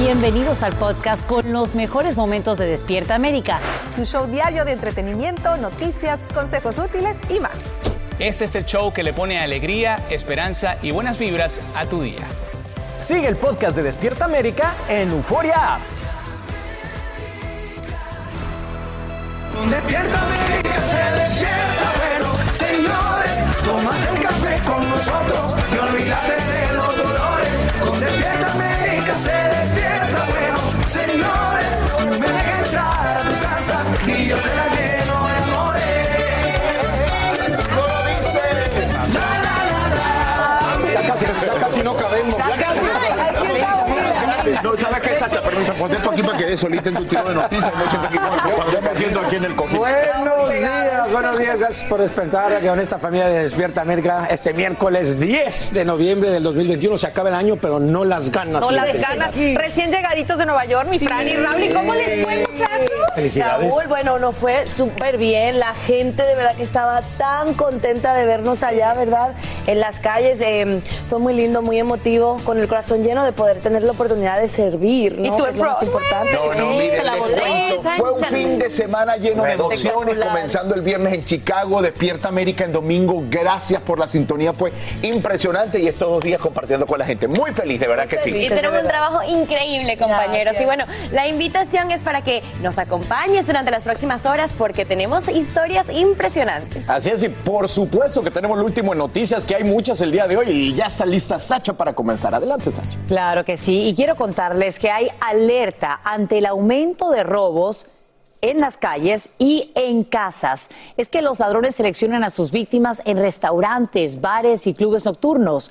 Bienvenidos al podcast con los mejores momentos de Despierta América. Tu show diario de entretenimiento, noticias, consejos útiles y más. Este es el show que le pone alegría, esperanza y buenas vibras a tu día. Sigue el podcast de Despierta América en Euforia App. Despierta América, se despierta, bueno, señores, tómate el café con nosotros y olvídate de los dolores. Con Despierta América, se despierta, me dejas entrar a tu casa y yo te la No, ¿sabes qué? Permiso, ponte esto aquí para que des solita en tu tiro de noticias. No siento aquí con yo me siento aquí en el cojín. Buenos días, buenos días. Gracias por despertar con esta familia de Despierta América. Este miércoles 10 de noviembre del 2021 se acaba el año, pero no las ganas. No las ganas. Recién llegaditos de Nueva York, mi Fran y Raúl. ¿Y cómo les fue, muchachos? Felicidades. Raúl, bueno, nos fue súper bien. La gente de verdad que estaba tan contenta de vernos allá, ¿verdad? En las calles. eh, fue muy lindo, muy emotivo, con el corazón lleno de poder tener la oportunidad de servir, ¿no? ¿Y tú, es lo más importante. No, Sí, les cuento. Fue un fin de semana lleno de emociones, comenzando el viernes en Chicago, Despierta América en domingo. Gracias por la sintonía, fue impresionante y estos dos días compartiendo con la gente. Muy feliz, de verdad que sí. Hicieron un trabajo increíble, compañeros. Gracias. Y bueno, la invitación es para que nos acompañes durante las próximas horas porque tenemos historias impresionantes. Así es, y por supuesto que tenemos lo último en noticias, que hay muchas el día de hoy y ya está lista Sacha para comenzar. Adelante, Sacha. Claro que sí. Y quiero que hay alerta ante el aumento de robos en las calles y en casas. Es que los ladrones seleccionan a sus víctimas en restaurantes, bares y clubes nocturnos.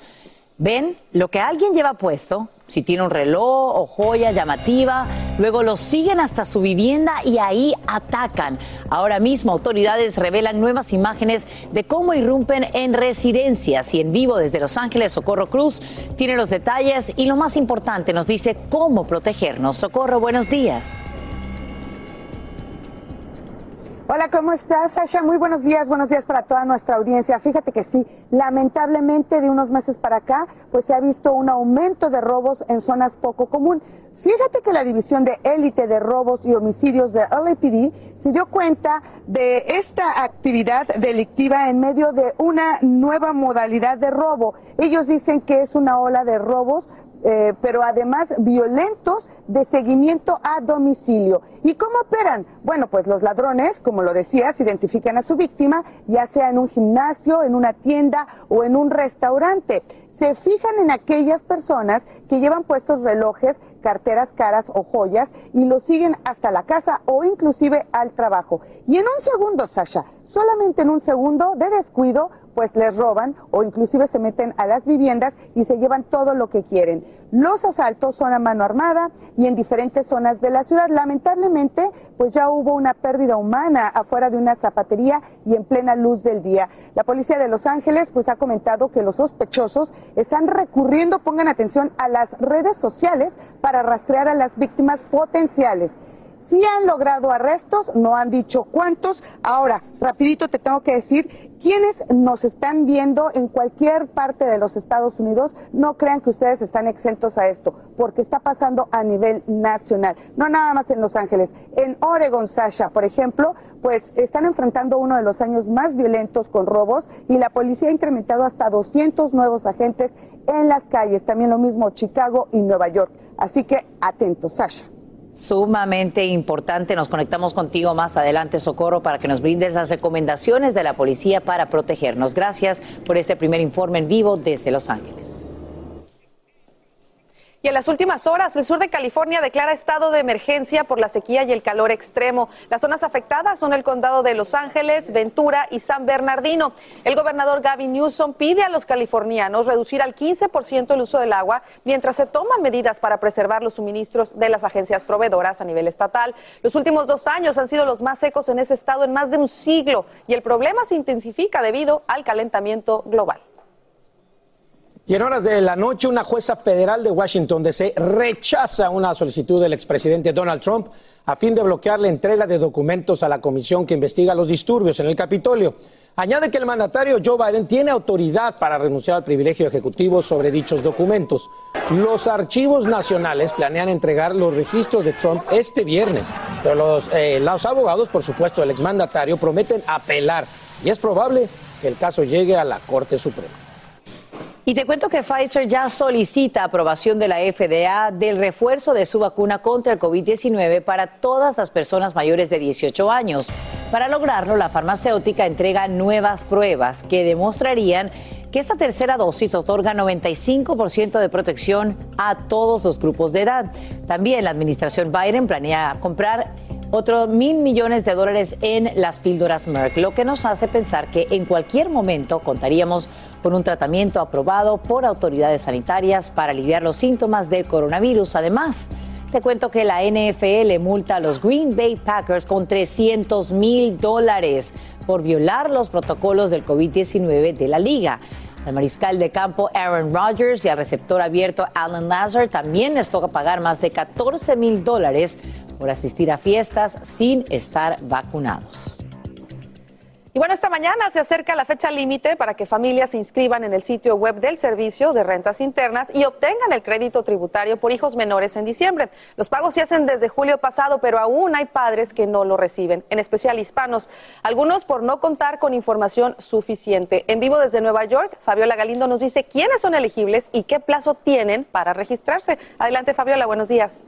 Ven lo que alguien lleva puesto, si tiene un reloj o joya llamativa, luego los siguen hasta su vivienda y ahí atacan. Ahora mismo autoridades revelan nuevas imágenes de cómo irrumpen en residencias y en vivo desde Los Ángeles, Socorro Cruz tiene los detalles y lo más importante nos dice cómo protegernos. Socorro, buenos días. Hola, ¿cómo estás, Sasha? Muy buenos días, buenos días para toda nuestra audiencia. Fíjate que sí, lamentablemente de unos meses para acá, pues se ha visto un aumento de robos en zonas poco común. Fíjate que la división de élite de robos y homicidios de LAPD se dio cuenta de esta actividad delictiva en medio de una nueva modalidad de robo. Ellos dicen que es una ola de robos eh, pero además violentos de seguimiento a domicilio. ¿Y cómo operan? Bueno, pues los ladrones, como lo decías, identifican a su víctima, ya sea en un gimnasio, en una tienda o en un restaurante. Se fijan en aquellas personas que llevan puestos relojes, carteras caras o joyas y los siguen hasta la casa o inclusive al trabajo. Y en un segundo, Sasha, solamente en un segundo de descuido, pues les roban o inclusive se meten a las viviendas y se llevan todo lo que quieren. Los asaltos son a mano armada y en diferentes zonas de la ciudad. Lamentablemente, pues ya hubo una pérdida humana afuera de una zapatería y en plena luz del día. La policía de Los Ángeles pues ha comentado que los sospechosos están recurriendo, pongan atención, a las redes sociales para rastrear a las víctimas potenciales. Sí han logrado arrestos, no han dicho cuántos. Ahora, rapidito te tengo que decir, quienes nos están viendo en cualquier parte de los Estados Unidos, no crean que ustedes están exentos a esto, porque está pasando a nivel nacional, no nada más en Los Ángeles. En Oregon, Sasha, por ejemplo, pues están enfrentando uno de los años más violentos con robos y la policía ha incrementado hasta 200 nuevos agentes en las calles, también lo mismo Chicago y Nueva York. Así que atentos, Sasha. Sumamente importante. Nos conectamos contigo más adelante, Socorro, para que nos brindes las recomendaciones de la policía para protegernos. Gracias por este primer informe en vivo desde Los Ángeles. Y en las últimas horas, el sur de California declara estado de emergencia por la sequía y el calor extremo. Las zonas afectadas son el condado de Los Ángeles, Ventura y San Bernardino. El gobernador Gavin Newsom pide a los californianos reducir al 15% el uso del agua mientras se toman medidas para preservar los suministros de las agencias proveedoras a nivel estatal. Los últimos dos años han sido los más secos en ese estado en más de un siglo y el problema se intensifica debido al calentamiento global. Y en horas de la noche, una jueza federal de Washington DC rechaza una solicitud del expresidente Donald Trump a fin de bloquear la entrega de documentos a la comisión que investiga los disturbios en el Capitolio. Añade que el mandatario Joe Biden tiene autoridad para renunciar al privilegio ejecutivo sobre dichos documentos. Los archivos nacionales planean entregar los registros de Trump este viernes, pero los, eh, los abogados, por supuesto, del exmandatario prometen apelar y es probable que el caso llegue a la Corte Suprema. Y te cuento que Pfizer ya solicita aprobación de la FDA del refuerzo de su vacuna contra el COVID-19 para todas las personas mayores de 18 años. Para lograrlo, la farmacéutica entrega nuevas pruebas que demostrarían que esta tercera dosis otorga 95% de protección a todos los grupos de edad. También la administración Biden planea comprar otros mil millones de dólares en las píldoras Merck, lo que nos hace pensar que en cualquier momento contaríamos con un tratamiento aprobado por autoridades sanitarias para aliviar los síntomas del coronavirus. Además, te cuento que la NFL multa a los Green Bay Packers con 300 mil dólares por violar los protocolos del COVID-19 de la liga. Al mariscal de campo Aaron Rodgers y al receptor abierto Alan Lazar también les toca pagar más de 14 mil dólares por asistir a fiestas sin estar vacunados. Y bueno, esta mañana se acerca la fecha límite para que familias se inscriban en el sitio web del Servicio de Rentas Internas y obtengan el crédito tributario por hijos menores en diciembre. Los pagos se hacen desde julio pasado, pero aún hay padres que no lo reciben, en especial hispanos, algunos por no contar con información suficiente. En vivo desde Nueva York, Fabiola Galindo nos dice quiénes son elegibles y qué plazo tienen para registrarse. Adelante, Fabiola, buenos días.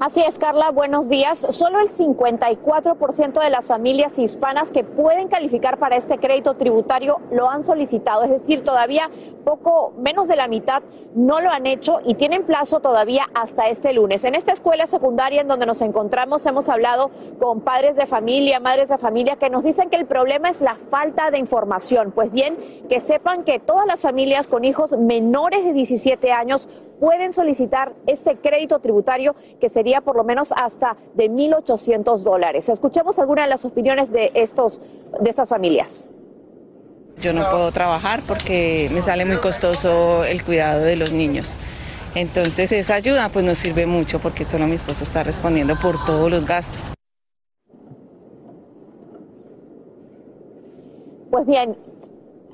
Así es, Carla, buenos días. Solo el 54% de las familias hispanas que pueden calificar para este crédito tributario lo han solicitado, es decir, todavía poco menos de la mitad no lo han hecho y tienen plazo todavía hasta este lunes. En esta escuela secundaria en donde nos encontramos hemos hablado con padres de familia, madres de familia que nos dicen que el problema es la falta de información. Pues bien, que sepan que todas las familias con hijos menores de 17 años pueden solicitar este crédito tributario que sería por lo menos hasta de 1.800 dólares. Escuchemos algunas de las opiniones de, estos, de estas familias. Yo no puedo trabajar porque me sale muy costoso el cuidado de los niños. Entonces esa ayuda pues nos sirve mucho porque solo mi esposo está respondiendo por todos los gastos. Pues bien,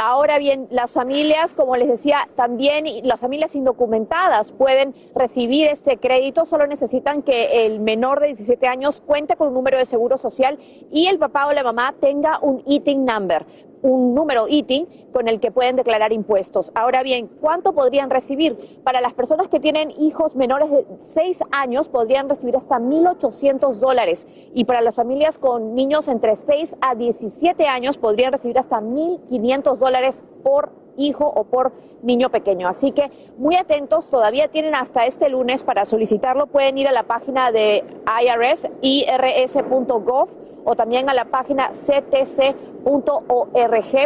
Ahora bien, las familias, como les decía, también las familias indocumentadas pueden recibir este crédito, solo necesitan que el menor de 17 años cuente con un número de seguro social y el papá o la mamá tenga un eating number un número ITIN con el que pueden declarar impuestos. Ahora bien, ¿cuánto podrían recibir? Para las personas que tienen hijos menores de 6 años podrían recibir hasta 1.800 dólares y para las familias con niños entre 6 a 17 años podrían recibir hasta 1.500 dólares por hijo o por niño pequeño. Así que muy atentos, todavía tienen hasta este lunes para solicitarlo. Pueden ir a la página de IRS, irs.gov o también a la página ctc.org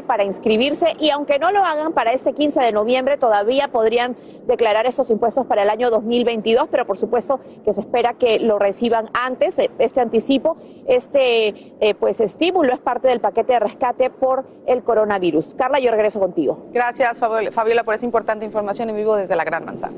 para inscribirse y aunque no lo hagan para este 15 de noviembre todavía podrían declarar estos impuestos para el año 2022, pero por supuesto que se espera que lo reciban antes, eh, este anticipo, este eh, pues estímulo es parte del paquete de rescate por el coronavirus. Carla, yo regreso contigo. Gracias, Fabiola, por esa importante información en vivo desde la Gran Manzana.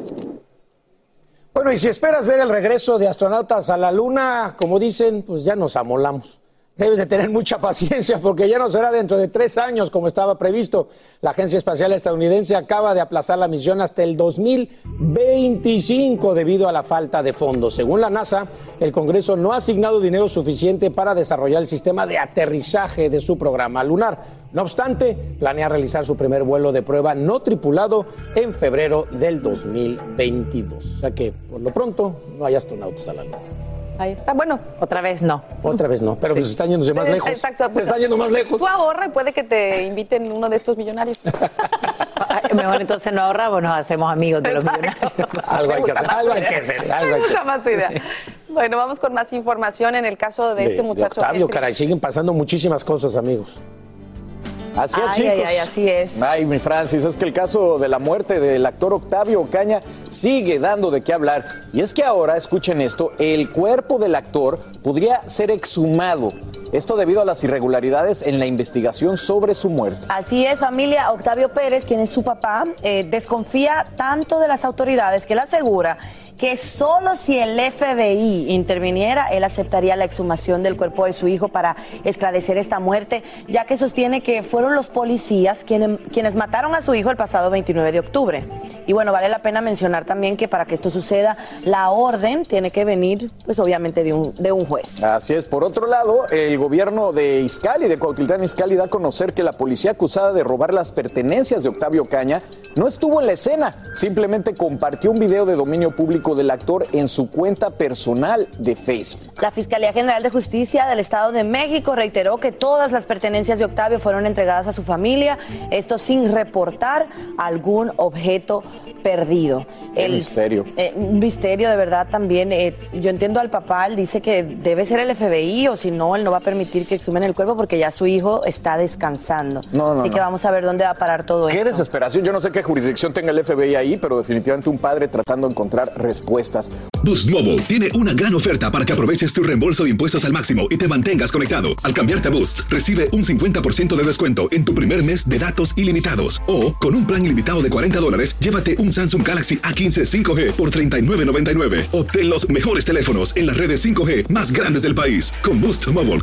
Bueno, y si esperas ver el regreso de astronautas a la Luna, como dicen, pues ya nos amolamos. Debes de tener mucha paciencia porque ya no será dentro de tres años como estaba previsto. La Agencia Espacial Estadounidense acaba de aplazar la misión hasta el 2025 debido a la falta de fondos. Según la NASA, el Congreso no ha asignado dinero suficiente para desarrollar el sistema de aterrizaje de su programa lunar. No obstante, planea realizar su primer vuelo de prueba no tripulado en febrero del 2022. O sea que, por lo pronto, no hay astronautas a la Luna. Ahí está. Bueno, Otra vez no. Otra vez no, pero pues están yéndose más eh, lejos. Exacto. Se están yendo más lejos. Tú ahorra y puede que te inviten uno de estos millonarios. Mejor entonces no ahorramos, nos hacemos amigos de los millonarios. Algo hay que hacer, algo hay que hacer, algo hay que más tu idea. Bueno, vamos con más información en el caso de, este de muchacho. Octavio, que- caray, siguen pasando muchísimas cosas, amigos. Así es, Ay, chicos. ay, ay, así es. Ay, mi Francis, es que el caso de la muerte del actor Octavio Ocaña sigue dando de qué hablar. Y es que ahora, escuchen esto, el cuerpo del actor podría ser exhumado. Esto debido a las irregularidades en la investigación sobre su muerte. Así es, familia. Octavio Pérez, quien es su papá, eh, desconfía tanto de las autoridades que él asegura que solo si el FBI interviniera, él aceptaría la exhumación del cuerpo de su hijo para esclarecer esta muerte, ya que sostiene que fueron los policías quienes, quienes mataron a su hijo el pasado 29 de octubre. Y bueno, vale la pena mencionar también que para que esto suceda, la orden tiene que venir, pues obviamente, de un, de un juez. Así es. Por otro lado, el gobierno de Izcali, de Cuautitlán Izcali, da a conocer que la policía acusada de robar las pertenencias de Octavio Caña no estuvo en la escena, simplemente compartió un video de dominio público del actor en su cuenta personal de Facebook. La Fiscalía General de Justicia del Estado de México reiteró que todas las pertenencias de Octavio fueron entregadas a su familia, esto sin reportar algún objeto perdido. Qué misterio. eh, un misterio de verdad también. eh, yo entiendo al papá, él dice que debe ser el FBI o si no, él no va a permitir que exhumen el cuerpo porque ya su hijo está descansando. No, no, Así que no. vamos a ver dónde va a parar todo Qué esto. desesperación. Yo no sé qué jurisdicción tenga el FBI ahí, pero definitivamente un padre tratando de encontrar respuestas. Boost Mobile tiene una gran oferta para que aproveches tu reembolso de impuestos al máximo y te mantengas conectado. Al cambiarte a Boost, recibe un 50% de descuento en tu primer mes de datos ilimitados. O, con un plan ilimitado de 40 dólares, llévate un Samsung Galaxy A15 5G por $39.99. Obtén los mejores teléfonos en las redes 5G más grandes del país. Con Boost Mobile,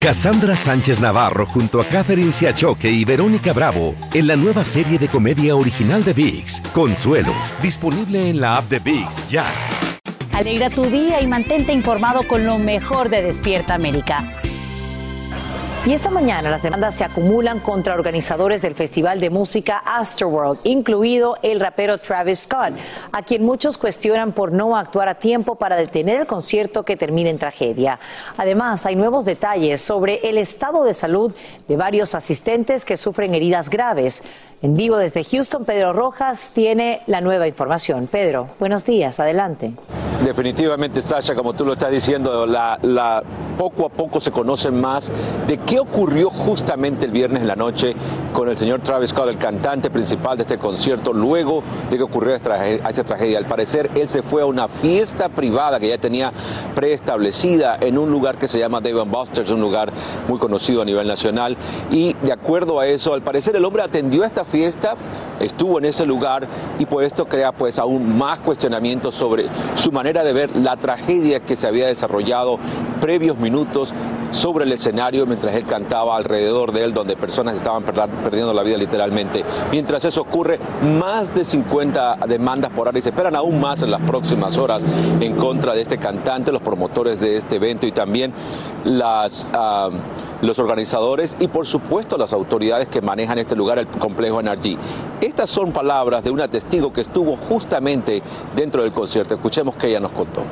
Cassandra Sánchez Navarro junto a Catherine Siachoque y Verónica Bravo en la nueva serie de comedia original de VIX, Consuelo, disponible en la app de VIX ya. Alegra tu día y mantente informado con lo mejor de Despierta América. Y esta mañana las demandas se acumulan contra organizadores del Festival de Música Astroworld, incluido el rapero Travis Scott, a quien muchos cuestionan por no actuar a tiempo para detener el concierto que termina en tragedia. Además, hay nuevos detalles sobre el estado de salud de varios asistentes que sufren heridas graves. En vivo desde Houston, Pedro Rojas tiene la nueva información. Pedro, buenos días, adelante. Definitivamente, Sasha, como tú lo estás diciendo, la, la- poco a poco se conocen más de qué ocurrió justamente el viernes en la noche con el señor Travis Scott, el cantante principal de este concierto, luego de que ocurrió esta tragedia. Al parecer, él se fue a una fiesta privada que ya tenía preestablecida en un lugar que se llama Dave Buster's, un lugar muy conocido a nivel nacional. Y de acuerdo a eso, al parecer el hombre atendió a esta fiesta, estuvo en ese lugar y pues esto crea pues aún más cuestionamientos sobre su manera de ver la tragedia que se había desarrollado previos minutos sobre el escenario mientras él cantaba alrededor de él donde personas estaban perdiendo la vida literalmente. Mientras eso ocurre, más de 50 demandas por y se esperan aún más en las próximas horas en contra de este cantante, los promotores de este evento y también las... ah, los organizadores y por supuesto las autoridades que manejan este lugar, el complejo NRG. Estas son palabras de una testigo que estuvo justamente dentro del concierto. Escuchemos que ella nos contó.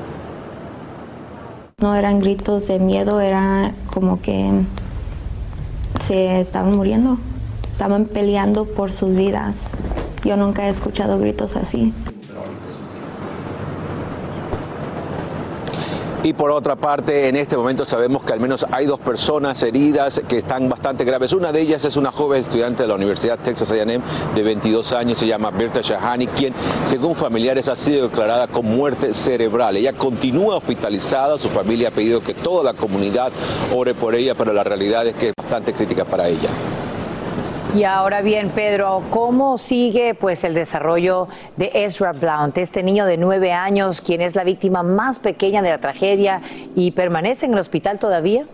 No eran gritos de miedo, era como que se estaban muriendo, estaban peleando por sus vidas. Yo nunca he escuchado gritos así. Y por otra parte, en este momento sabemos que al menos hay dos personas heridas que están bastante graves. Una de ellas es una joven estudiante de la Universidad Texas A&M de 22 años, se llama Berta Shahani, quien según familiares ha sido declarada con muerte cerebral. Ella continúa hospitalizada, su familia ha pedido que toda la comunidad ore por ella, pero la realidad es que es bastante crítica para ella. Y ahora bien, Pedro, ¿cómo sigue pues el desarrollo de Ezra Blount, este niño de nueve años, quien es la víctima más pequeña de la tragedia y permanece en el hospital todavía?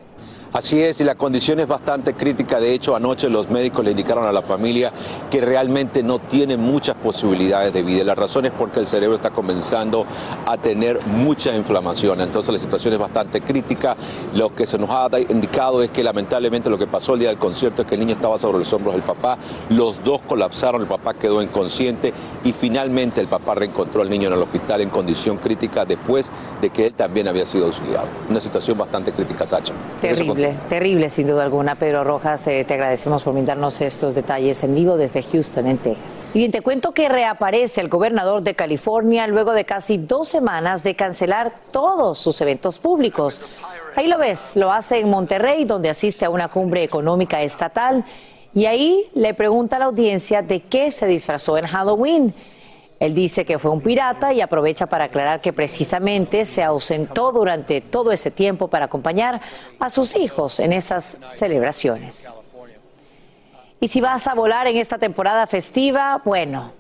Así es, y la condición es bastante crítica. De hecho, anoche los médicos le indicaron a la familia que realmente no tiene muchas posibilidades de vida. La razón es porque el cerebro está comenzando a tener mucha inflamación. Entonces la situación es bastante crítica. Lo que se nos ha indicado es que lamentablemente lo que pasó el día del concierto es que el niño estaba sobre los hombros del papá. Los dos colapsaron, el papá quedó inconsciente y finalmente el papá reencontró al niño en el hospital en condición crítica después de que él también había sido auxiliado. Una situación bastante crítica, Sacha. Terrible. Terrible, sin duda alguna. Pedro Rojas, eh, te agradecemos por brindarnos estos detalles en vivo desde Houston, en Texas. Y bien, te cuento que reaparece el gobernador de California luego de casi dos semanas de cancelar todos sus eventos públicos. Ahí lo ves, lo hace en Monterrey, donde asiste a una cumbre económica estatal. Y ahí le pregunta a la audiencia de qué se disfrazó en Halloween. Él dice que fue un pirata y aprovecha para aclarar que precisamente se ausentó durante todo ese tiempo para acompañar a sus hijos en esas celebraciones. Y si vas a volar en esta temporada festiva, bueno,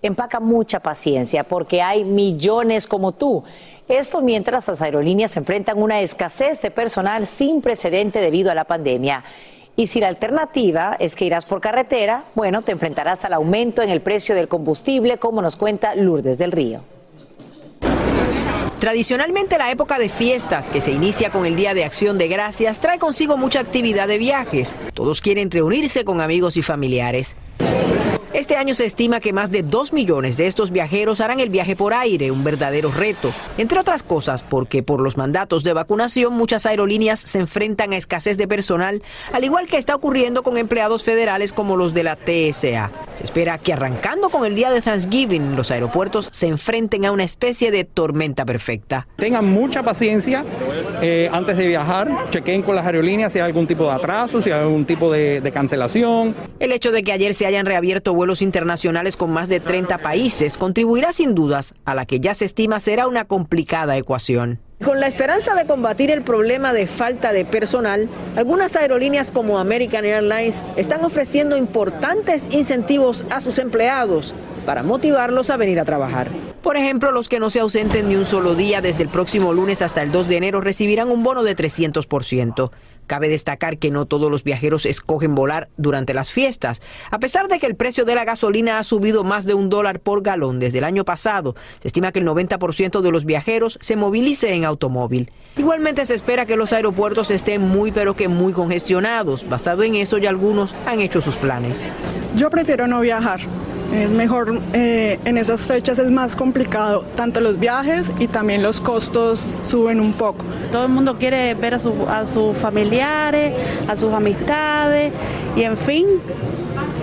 empaca mucha paciencia porque hay millones como tú. Esto mientras las aerolíneas enfrentan una escasez de personal sin precedente debido a la pandemia. Y si la alternativa es que irás por carretera, bueno, te enfrentarás al aumento en el precio del combustible, como nos cuenta Lourdes del Río. Tradicionalmente la época de fiestas, que se inicia con el Día de Acción de Gracias, trae consigo mucha actividad de viajes. Todos quieren reunirse con amigos y familiares. Este año se estima que más de 2 millones de estos viajeros harán el viaje por aire, un verdadero reto. Entre otras cosas, porque por los mandatos de vacunación muchas aerolíneas se enfrentan a escasez de personal, al igual que está ocurriendo con empleados federales como los de la TSA. Se espera que arrancando con el día de Thanksgiving, los aeropuertos se enfrenten a una especie de tormenta perfecta. Tengan mucha paciencia eh, antes de viajar, chequen con las aerolíneas si hay algún tipo de atraso, si hay algún tipo de, de cancelación. El hecho de que ayer se hayan reabierto vuelos internacionales con más de 30 países contribuirá sin dudas a la que ya se estima será una complicada ecuación. Con la esperanza de combatir el problema de falta de personal, algunas aerolíneas como American Airlines están ofreciendo importantes incentivos a sus empleados para motivarlos a venir a trabajar. Por ejemplo, los que no se ausenten ni un solo día desde el próximo lunes hasta el 2 de enero recibirán un bono de 300%. Cabe destacar que no todos los viajeros escogen volar durante las fiestas. A pesar de que el precio de la gasolina ha subido más de un dólar por galón desde el año pasado, se estima que el 90% de los viajeros se movilice en automóvil. Igualmente se espera que los aeropuertos estén muy pero que muy congestionados. Basado en eso ya algunos han hecho sus planes. Yo prefiero no viajar. Es mejor, eh, en esas fechas es más complicado, tanto los viajes y también los costos suben un poco. Todo el mundo quiere ver a, su- a sus familiares, a sus amistades y en fin,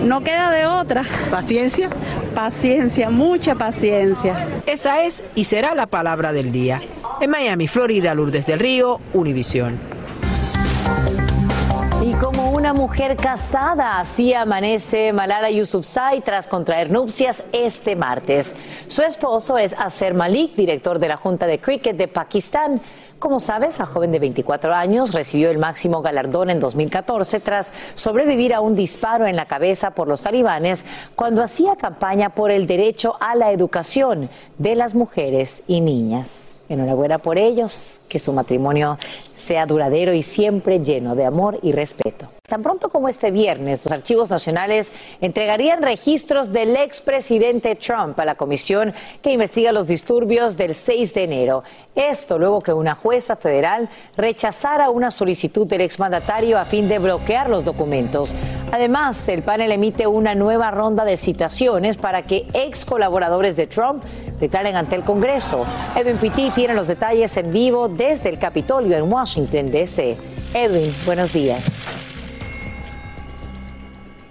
no queda de otra. ¿Paciencia? Paciencia, mucha paciencia. Esa es y será la palabra del día. En Miami, Florida, Lourdes del Río, Univisión. Mujer casada, así amanece Malala Yousafzai tras contraer nupcias este martes. Su esposo es Aser Malik, director de la Junta de Cricket de Pakistán. Como sabes, la joven de 24 años recibió el máximo galardón en 2014 tras sobrevivir a un disparo en la cabeza por los talibanes cuando hacía campaña por el derecho a la educación de las mujeres y niñas. Enhorabuena por ellos, que su matrimonio sea duradero y siempre lleno de amor y respeto. Tan pronto como este viernes, los archivos nacionales entregarían registros del expresidente Trump a la comisión que investiga los disturbios del 6 de enero. Esto luego que una jueza federal rechazara una solicitud del exmandatario a fin de bloquear los documentos. Además, el panel emite una nueva ronda de citaciones para que ex colaboradores de Trump declaren ante el Congreso. Edwin Pitti tiene los detalles en vivo desde el Capitolio en Washington, D.C. Edwin, buenos días.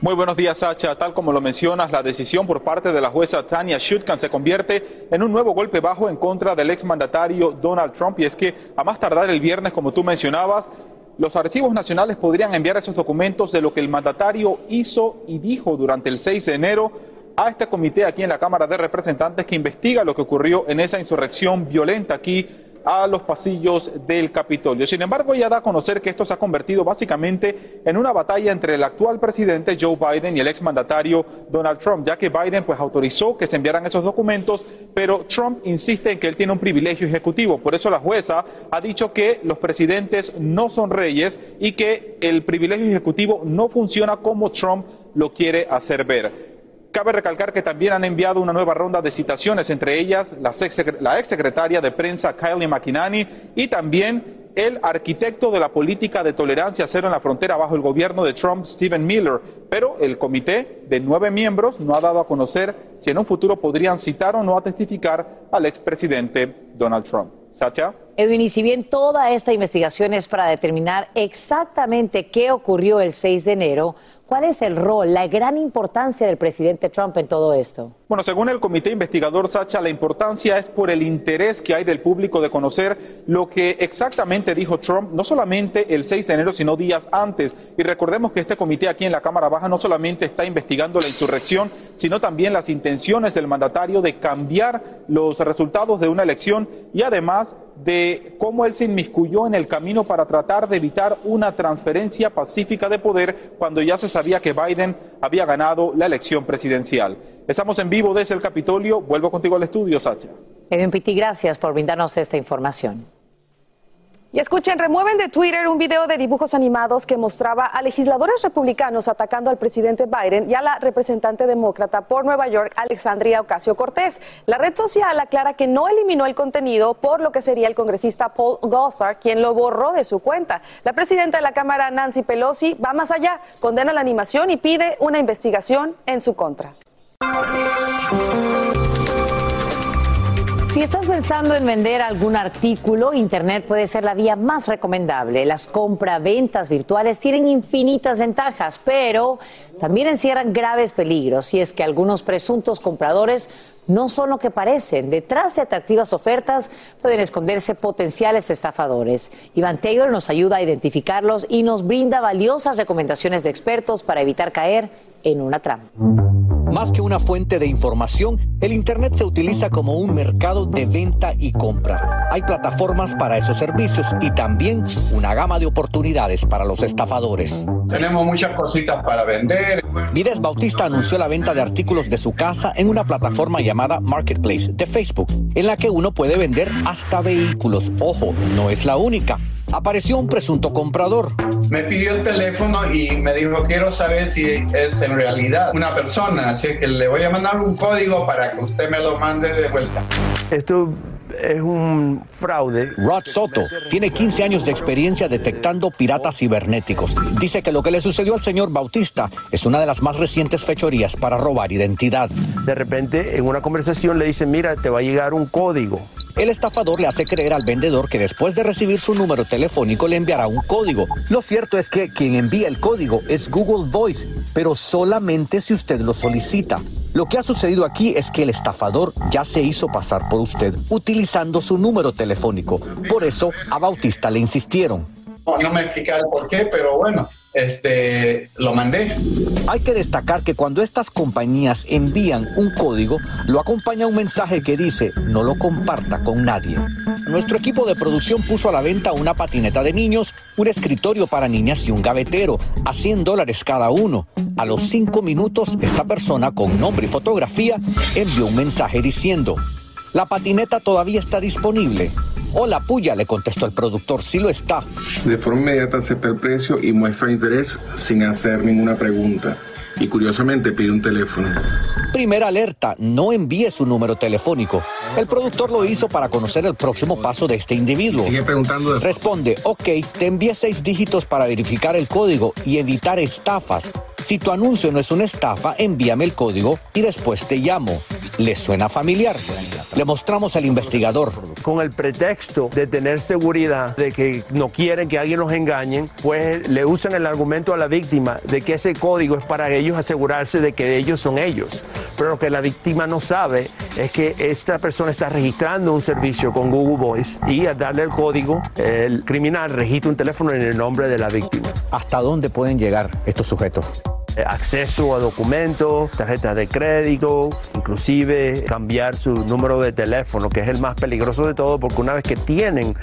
Muy buenos días, Sacha. Tal como lo mencionas, la decisión por parte de la jueza Tania Schutkan se convierte en un nuevo golpe bajo en contra del exmandatario Donald Trump. Y es que a más tardar el viernes, como tú mencionabas, los archivos nacionales podrían enviar esos documentos de lo que el mandatario hizo y dijo durante el 6 de enero a este comité aquí en la Cámara de Representantes que investiga lo que ocurrió en esa insurrección violenta aquí a los pasillos del Capitolio. Sin embargo, ella da a conocer que esto se ha convertido básicamente en una batalla entre el actual presidente Joe Biden y el exmandatario Donald Trump, ya que Biden pues autorizó que se enviaran esos documentos, pero Trump insiste en que él tiene un privilegio ejecutivo. Por eso la jueza ha dicho que los presidentes no son reyes y que el privilegio ejecutivo no funciona como Trump lo quiere hacer ver. Cabe recalcar que también han enviado una nueva ronda de citaciones, entre ellas la ex secretaria de prensa Kylie McInerney y también el arquitecto de la política de tolerancia cero en la frontera bajo el gobierno de Trump, Stephen Miller. Pero el comité de nueve miembros no ha dado a conocer si en un futuro podrían citar o no a testificar al expresidente Donald Trump. Sacha. Edwin, y si bien toda esta investigación es para determinar exactamente qué ocurrió el 6 de enero, ¿Cuál es el rol, la gran importancia del presidente Trump en todo esto? Bueno, según el comité investigador Sacha, la importancia es por el interés que hay del público de conocer lo que exactamente dijo Trump, no solamente el 6 de enero, sino días antes. Y recordemos que este comité aquí en la Cámara Baja no solamente está investigando la insurrección, sino también las intenciones del mandatario de cambiar los resultados de una elección y además de cómo él se inmiscuyó en el camino para tratar de evitar una transferencia pacífica de poder cuando ya se sabía que Biden había ganado la elección presidencial. Estamos en vivo desde el Capitolio. Vuelvo contigo al estudio, Sacha. Edwin Pitti, gracias por brindarnos esta información. Y escuchen, remueven de Twitter un video de dibujos animados que mostraba a legisladores republicanos atacando al presidente Biden y a la representante demócrata por Nueva York, Alexandria Ocasio Cortés. La red social aclara que no eliminó el contenido, por lo que sería el congresista Paul Gosar quien lo borró de su cuenta. La presidenta de la Cámara, Nancy Pelosi, va más allá, condena la animación y pide una investigación en su contra. Si estás pensando en vender algún artículo, Internet puede ser la vía más recomendable. Las compra-ventas virtuales tienen infinitas ventajas, pero también encierran graves peligros. Y es que algunos presuntos compradores no son lo que parecen. Detrás de atractivas ofertas pueden esconderse potenciales estafadores. Iván Taylor nos ayuda a identificarlos y nos brinda valiosas recomendaciones de expertos para evitar caer en una trampa. Más que una fuente de información, el Internet se utiliza como un mercado de venta y compra. Hay plataformas para esos servicios y también una gama de oportunidades para los estafadores. Tenemos muchas cositas para vender. Vides Bautista anunció la venta de artículos de su casa en una plataforma llamada Marketplace de Facebook, en la que uno puede vender hasta vehículos. Ojo, no es la única apareció un presunto comprador. Me pidió el teléfono y me dijo, quiero saber si es en realidad una persona, así que le voy a mandar un código para que usted me lo mande de vuelta. Esto es un fraude. Rod Soto tiene 15 años de experiencia detectando piratas cibernéticos. Dice que lo que le sucedió al señor Bautista es una de las más recientes fechorías para robar identidad. De repente, en una conversación le dicen, mira, te va a llegar un código. El estafador le hace creer al vendedor que después de recibir su número telefónico le enviará un código. Lo cierto es que quien envía el código es Google Voice, pero solamente si usted lo solicita. Lo que ha sucedido aquí es que el estafador ya se hizo pasar por usted utilizando su número telefónico. Por eso a Bautista le insistieron. No, me explicaron por qué, pero bueno, este, lo mandé. Hay que destacar que cuando estas compañías envían un código, lo acompaña un mensaje que dice no lo comparta con nadie. Nuestro equipo de producción puso a la venta una patineta de niños, un escritorio para niñas y un gavetero, a 100 dólares cada uno. A los cinco minutos, esta persona con nombre y fotografía envió un mensaje diciendo, la patineta todavía está disponible. Hola, puya, le contestó el productor, sí lo está. De forma inmediata acepta el precio y muestra interés sin hacer ninguna pregunta. Y curiosamente pide un teléfono. Primera alerta, no envíe su número telefónico. El productor lo hizo para conocer el próximo paso de este individuo. Sigue preguntando. Responde, ok, te envié seis dígitos para verificar el código y evitar estafas. Si tu anuncio no es una estafa, envíame el código y después te llamo. ¿Le suena familiar? Le mostramos al investigador. Con el pretexto de tener seguridad, de que no quieren que alguien los engañen, pues le usan el argumento a la víctima de que ese código es para ellos asegurarse de que ellos son ellos. Pero lo que la víctima no sabe es que esta persona está registrando un servicio con Google Voice y al darle el código, el criminal registra un teléfono en el nombre de la víctima. ¿Hasta dónde pueden llegar estos sujetos? Eh, acceso a documentos, tarjetas de crédito, inclusive cambiar su número de teléfono, que es el más peligroso de todo, porque una vez que tienen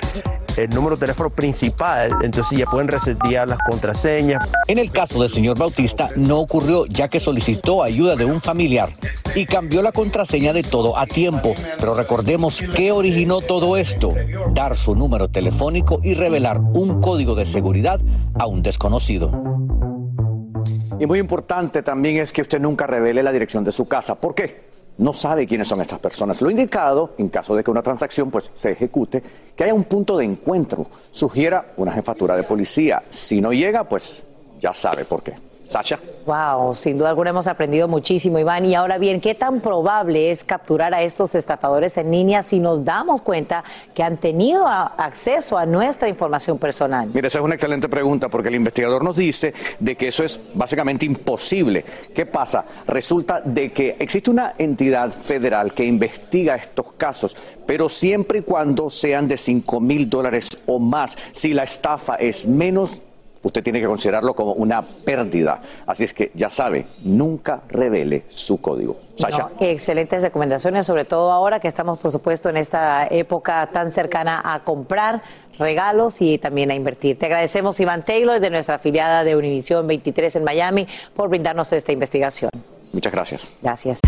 el número de teléfono principal, entonces ya pueden resetear las contraseñas. En el caso del señor Bautista no ocurrió ya que solicitó ayuda de un familiar y cambió la contraseña de todo a tiempo. Pero recordemos qué originó todo esto, dar su número telefónico y revelar un código de seguridad a un desconocido. Y muy importante también es que usted nunca revele la dirección de su casa. ¿Por qué? No sabe quiénes son estas personas. Lo indicado, en caso de que una transacción pues, se ejecute, que haya un punto de encuentro. Sugiera una jefatura de policía. Si no llega, pues ya sabe por qué. Sasha. Wow, sin duda alguna hemos aprendido muchísimo, Iván. Y ahora bien, ¿qué tan probable es capturar a estos estafadores en línea si nos damos cuenta que han tenido acceso a nuestra información personal? Mira, esa es una excelente pregunta porque el investigador nos dice de que eso es básicamente imposible. ¿Qué pasa? Resulta de que existe una entidad federal que investiga estos casos, pero siempre y cuando sean de 5 mil dólares o más. Si la estafa es menos usted tiene que considerarlo como una pérdida. Así es que ya sabe, nunca revele su código. Sasha. excelentes recomendaciones, sobre todo ahora que estamos, por supuesto, en esta época tan cercana a comprar regalos y también a invertir. Te agradecemos, Iván Taylor, de nuestra afiliada de Univisión 23 en Miami, por brindarnos esta investigación. Muchas gracias. Gracias.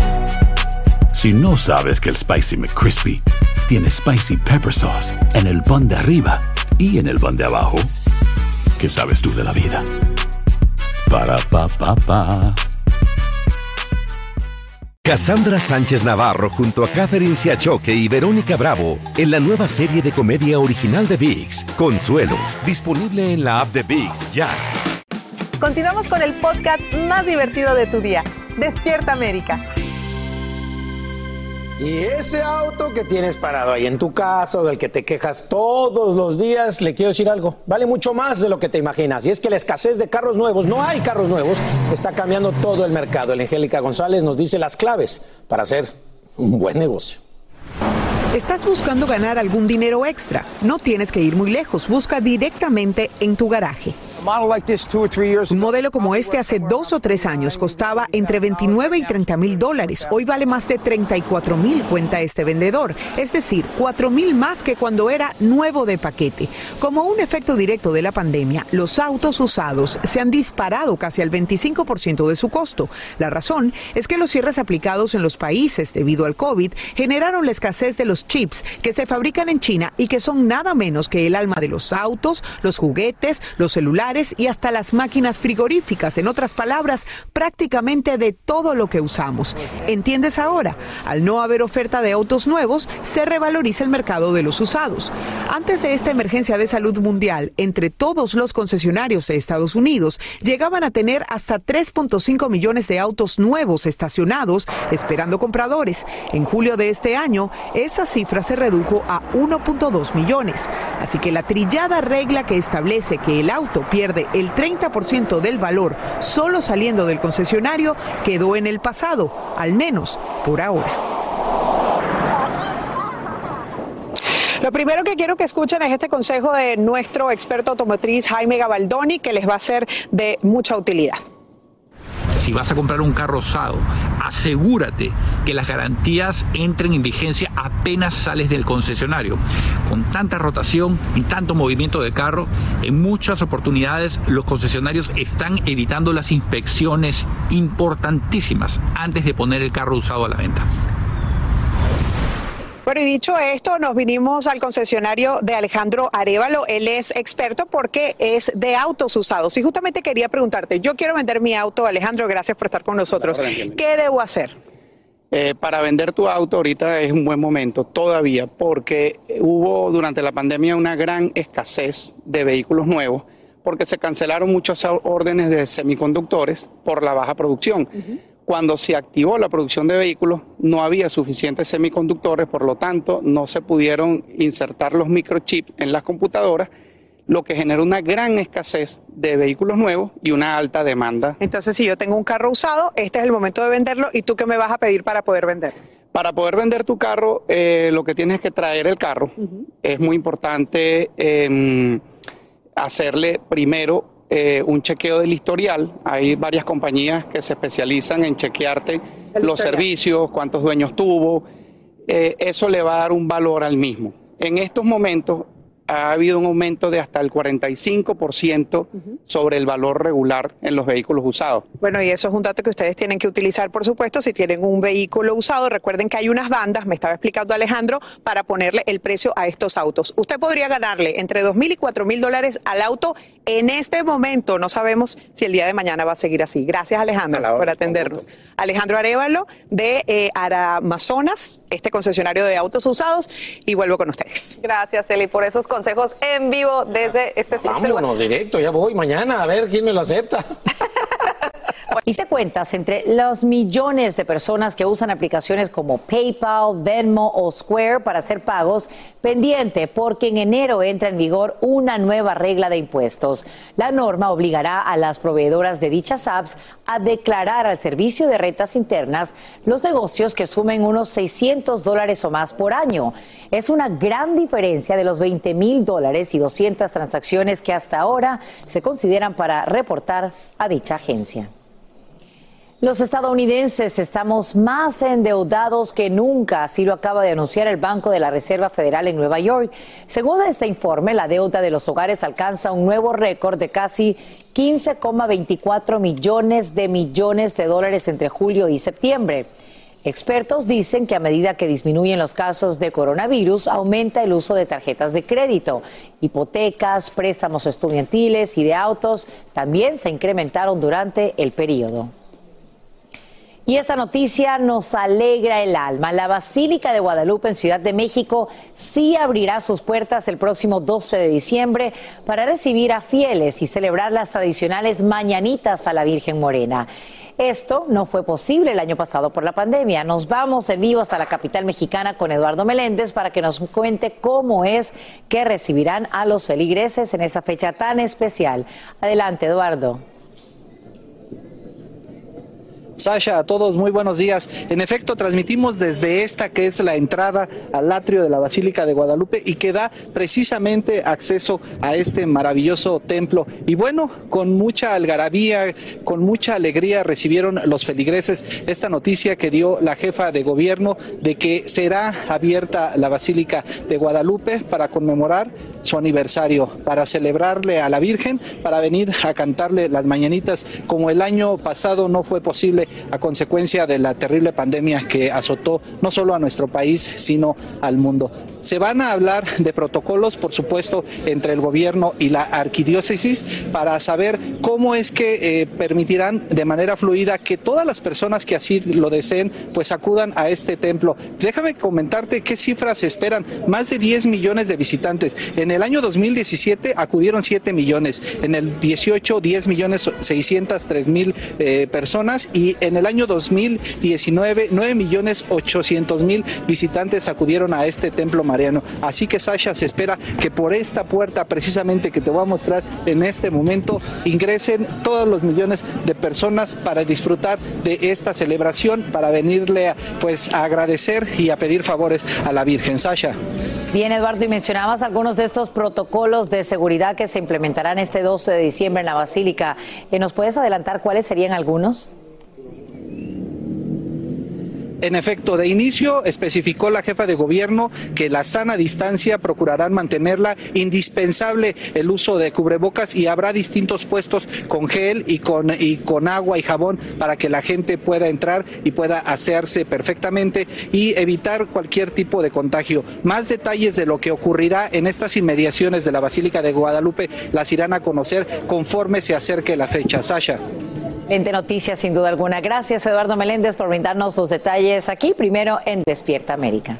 Si no sabes que el Spicy McCrispy tiene Spicy Pepper Sauce en el pan de arriba y en el pan de abajo, ¿Qué sabes tú de la vida? Para pa pa pa. Cassandra Sánchez Navarro junto a Catherine Siachoque y Verónica Bravo en la nueva serie de comedia original de Vix, Consuelo, disponible en la app de Vix ya. Continuamos con el podcast más divertido de tu día, Despierta América. Y ese auto que tienes parado ahí en tu casa o del que te quejas todos los días, le quiero decir algo, vale mucho más de lo que te imaginas. Y es que la escasez de carros nuevos, no hay carros nuevos, está cambiando todo el mercado. El Angélica González nos dice las claves para hacer un buen negocio. ¿Estás buscando ganar algún dinero extra? No tienes que ir muy lejos, busca directamente en tu garaje. Un modelo como este hace dos o tres años costaba entre 29 y 30 mil dólares. Hoy vale más de 34 mil, cuenta este vendedor. Es decir, 4 mil más que cuando era nuevo de paquete. Como un efecto directo de la pandemia, los autos usados se han disparado casi al 25% de su costo. La razón es que los cierres aplicados en los países debido al COVID generaron la escasez de los chips que se fabrican en China y que son nada menos que el alma de los autos, los juguetes, los celulares y hasta las máquinas frigoríficas, en otras palabras, prácticamente de todo lo que usamos. ¿Entiendes ahora? Al no haber oferta de autos nuevos, se revaloriza el mercado de los usados. Antes de esta emergencia de salud mundial, entre todos los concesionarios de Estados Unidos, llegaban a tener hasta 3.5 millones de autos nuevos estacionados esperando compradores. En julio de este año, esa cifra se redujo a 1.2 millones. Así que la trillada regla que establece que el auto pierde pierde el 30% del valor solo saliendo del concesionario quedó en el pasado, al menos por ahora. Lo primero que quiero que escuchen es este consejo de nuestro experto automotriz Jaime Gabaldoni, que les va a ser de mucha utilidad si vas a comprar un carro usado, asegúrate que las garantías entren en vigencia apenas sales del concesionario. Con tanta rotación y tanto movimiento de carro, en muchas oportunidades los concesionarios están evitando las inspecciones importantísimas antes de poner el carro usado a la venta. Bueno, y dicho esto, nos vinimos al concesionario de Alejandro Arevalo. Él es experto porque es de autos usados. Y justamente quería preguntarte, yo quiero vender mi auto. Alejandro, gracias por estar con nosotros. ¿Qué debo hacer? Eh, para vender tu auto ahorita es un buen momento todavía porque hubo durante la pandemia una gran escasez de vehículos nuevos porque se cancelaron muchos órdenes de semiconductores por la baja producción. Cuando se activó la producción de vehículos no había suficientes semiconductores, por lo tanto no se pudieron insertar los microchips en las computadoras, lo que generó una gran escasez de vehículos nuevos y una alta demanda. Entonces, si yo tengo un carro usado, este es el momento de venderlo y tú qué me vas a pedir para poder vender. Para poder vender tu carro, eh, lo que tienes que traer el carro. Es muy importante em, hacerle primero eh, un chequeo del historial. Hay varias compañías que se especializan en chequearte los servicios, cuántos dueños tuvo. Eh, eso le va a dar un valor al mismo. En estos momentos ha habido un aumento de hasta el 45% sobre el valor regular en los vehículos usados. Bueno, y eso es un dato que ustedes tienen que utilizar, por supuesto, si tienen un vehículo usado. Recuerden que hay unas bandas, me estaba explicando Alejandro, para ponerle el precio a estos autos. Usted podría ganarle entre 2 mil y 4 mil dólares al auto en este momento. No sabemos si el día de mañana va a seguir así. Gracias, Alejandro, por atendernos. Alejandro Arevalo de eh, Aramazonas, este concesionario de autos usados, y vuelvo con ustedes. Gracias, Eli, por esos consejos en vivo desde este sitio. Vámonos directo, ya voy mañana a ver quién me lo acepta. Hice cuentas entre los millones de personas que usan aplicaciones como PayPal, Venmo o Square para hacer pagos, pendiente porque en enero entra en vigor una nueva regla de impuestos. La norma obligará a las proveedoras de dichas apps a declarar al servicio de rentas internas los negocios que sumen unos 600 dólares o más por año. Es una gran diferencia de los 20 mil dólares y 200 transacciones que hasta ahora se consideran para reportar a dicha agencia. Los estadounidenses estamos más endeudados que nunca, así lo acaba de anunciar el Banco de la Reserva Federal en Nueva York. Según este informe, la deuda de los hogares alcanza un nuevo récord de casi 15,24 millones de millones de dólares entre julio y septiembre. Expertos dicen que a medida que disminuyen los casos de coronavirus, aumenta el uso de tarjetas de crédito. Hipotecas, préstamos estudiantiles y de autos también se incrementaron durante el periodo. Y esta noticia nos alegra el alma. La Basílica de Guadalupe en Ciudad de México sí abrirá sus puertas el próximo 12 de diciembre para recibir a fieles y celebrar las tradicionales mañanitas a la Virgen Morena. Esto no fue posible el año pasado por la pandemia. Nos vamos en vivo hasta la capital mexicana con Eduardo Meléndez para que nos cuente cómo es que recibirán a los feligreses en esa fecha tan especial. Adelante, Eduardo. Sasha, a todos muy buenos días. En efecto, transmitimos desde esta que es la entrada al atrio de la Basílica de Guadalupe y que da precisamente acceso a este maravilloso templo. Y bueno, con mucha algarabía, con mucha alegría recibieron los feligreses esta noticia que dio la jefa de gobierno de que será abierta la Basílica de Guadalupe para conmemorar su aniversario, para celebrarle a la Virgen, para venir a cantarle las mañanitas como el año pasado no fue posible a consecuencia de la terrible pandemia que azotó no solo a nuestro país, sino al mundo. Se van a hablar de protocolos, por supuesto, entre el gobierno y la arquidiócesis para saber cómo es que eh, permitirán de manera fluida que todas las personas que así lo deseen, pues acudan a este templo. Déjame comentarte qué cifras se esperan. Más de 10 millones de visitantes. En el año 2017 acudieron 7 millones. En el 18, 10 millones 603 mil eh, personas y en el año 2019 9 millones 800 mil visitantes acudieron a este templo mariano. Así que Sasha se espera que por esta puerta precisamente que te voy a mostrar en este momento ingresen todos los millones de personas para disfrutar de esta celebración, para venirle a, pues a agradecer y a pedir favores a la Virgen Sasha. Bien, Eduardo, y mencionabas algunos de estos protocolos de seguridad que se implementarán este 12 de diciembre en la Basílica. Eh, ¿Nos puedes adelantar cuáles serían algunos? En efecto, de inicio especificó la jefa de gobierno que la sana distancia procurarán mantenerla indispensable el uso de cubrebocas y habrá distintos puestos con gel y con, y con agua y jabón para que la gente pueda entrar y pueda asearse perfectamente y evitar cualquier tipo de contagio. Más detalles de lo que ocurrirá en estas inmediaciones de la Basílica de Guadalupe las irán a conocer conforme se acerque la fecha. Sasha. Excelente noticia, sin duda alguna. Gracias, Eduardo Meléndez, por brindarnos los detalles aquí, primero en Despierta América.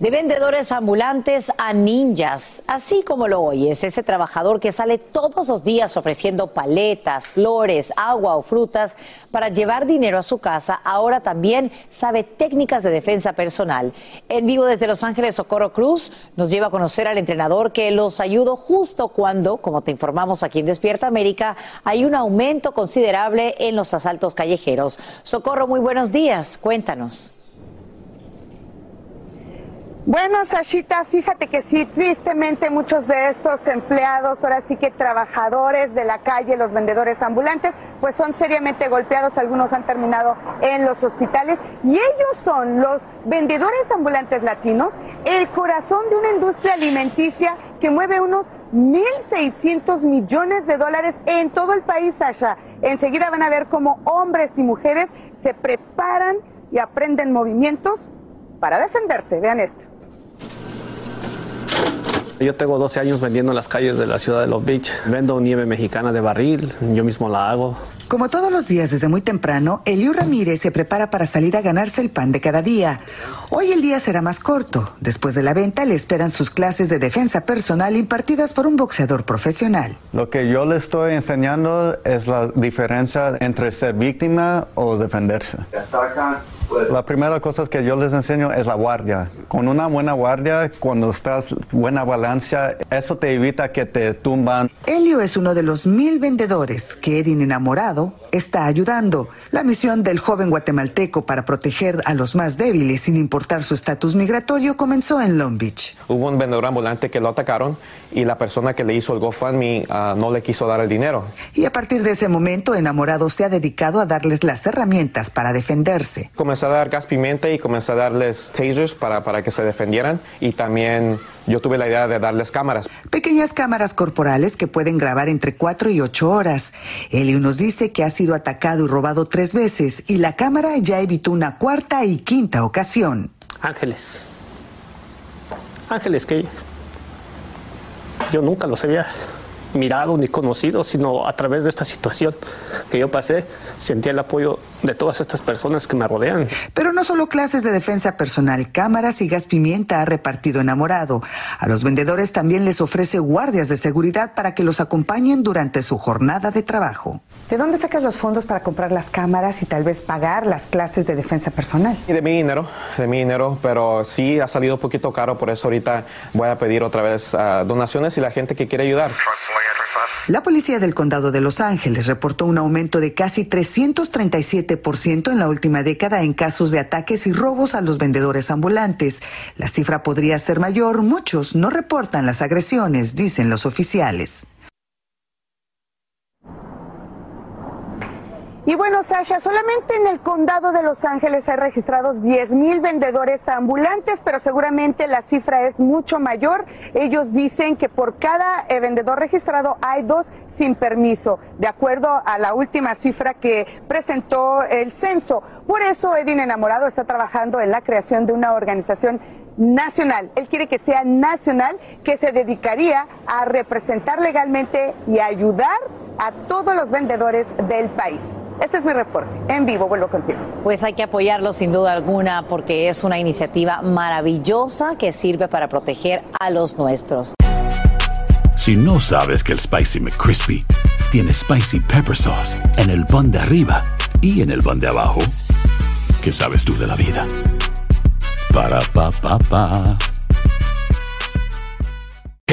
De vendedores ambulantes a ninjas, así como lo oyes, ese trabajador que sale todos los días ofreciendo paletas, flores, agua o frutas para llevar dinero a su casa, ahora también sabe técnicas de defensa personal. En vivo desde Los Ángeles, Socorro Cruz nos lleva a conocer al entrenador que los ayudó justo cuando, como te informamos aquí en Despierta América, hay un aumento considerable en los asaltos callejeros. Socorro, muy buenos días, cuéntanos. Bueno, Sashita, fíjate que sí, tristemente muchos de estos empleados, ahora sí que trabajadores de la calle, los vendedores ambulantes, pues son seriamente golpeados, algunos han terminado en los hospitales y ellos son los vendedores ambulantes latinos, el corazón de una industria alimenticia que mueve unos 1.600 millones de dólares en todo el país, Sasha. Enseguida van a ver cómo hombres y mujeres se preparan y aprenden movimientos para defenderse. Vean esto. Yo tengo 12 años vendiendo en las calles de la ciudad de Long Beach. Vendo nieve mexicana de barril, yo mismo la hago. Como todos los días desde muy temprano, Eliu Ramírez se prepara para salir a ganarse el pan de cada día. Hoy el día será más corto. Después de la venta le esperan sus clases de defensa personal impartidas por un boxeador profesional. Lo que yo le estoy enseñando es la diferencia entre ser víctima o defenderse. La primera cosa que yo les enseño es la guardia. Con una buena guardia, cuando estás buena balanza, eso te evita que te tumban. Elio es uno de los mil vendedores que Edin enamorado está ayudando. La misión del joven guatemalteco para proteger a los más débiles sin importar su estatus migratorio comenzó en Long Beach. Hubo un vendedor ambulante que lo atacaron y la persona que le hizo el GoFundMe uh, no le quiso dar el dinero. Y a partir de ese momento, enamorado se ha dedicado a darles las herramientas para defenderse. Comencé a dar gas pimienta y comencé a darles tasers para, para que se defendieran y también yo tuve la idea de darles cámaras. Pequeñas cámaras corporales que pueden grabar entre 4 y 8 horas. Elio nos dice que ha sido atacado y robado tres veces y la cámara ya evitó una cuarta y quinta ocasión. Ángeles. Ángeles que yo nunca los había mirado ni conocido, sino a través de esta situación que yo pasé, sentí el apoyo de todas estas personas que me rodean. Pero no solo clases de defensa personal, cámaras y gas pimienta ha repartido enamorado. A los vendedores también les ofrece guardias de seguridad para que los acompañen durante su jornada de trabajo. ¿De dónde sacas los fondos para comprar las cámaras y tal vez pagar las clases de defensa personal? De mi dinero, de mi dinero, pero sí ha salido un poquito caro, por eso ahorita voy a pedir otra vez uh, donaciones y la gente que quiere ayudar. La policía del condado de Los Ángeles reportó un aumento de casi 337% en la última década en casos de ataques y robos a los vendedores ambulantes. La cifra podría ser mayor, muchos no reportan las agresiones, dicen los oficiales. Y bueno, Sasha, solamente en el condado de Los Ángeles hay registrados 10 mil vendedores ambulantes, pero seguramente la cifra es mucho mayor. Ellos dicen que por cada eh, vendedor registrado hay dos sin permiso, de acuerdo a la última cifra que presentó el censo. Por eso Edin Enamorado está trabajando en la creación de una organización nacional. Él quiere que sea nacional, que se dedicaría a representar legalmente y ayudar a todos los vendedores del país. Este es mi reporte. En vivo, vuelvo contigo. Pues hay que apoyarlo sin duda alguna porque es una iniciativa maravillosa que sirve para proteger a los nuestros. Si no sabes que el Spicy McCrispy tiene Spicy Pepper Sauce en el pan de arriba y en el pan de abajo, ¿qué sabes tú de la vida? Para, pa, pa, pa.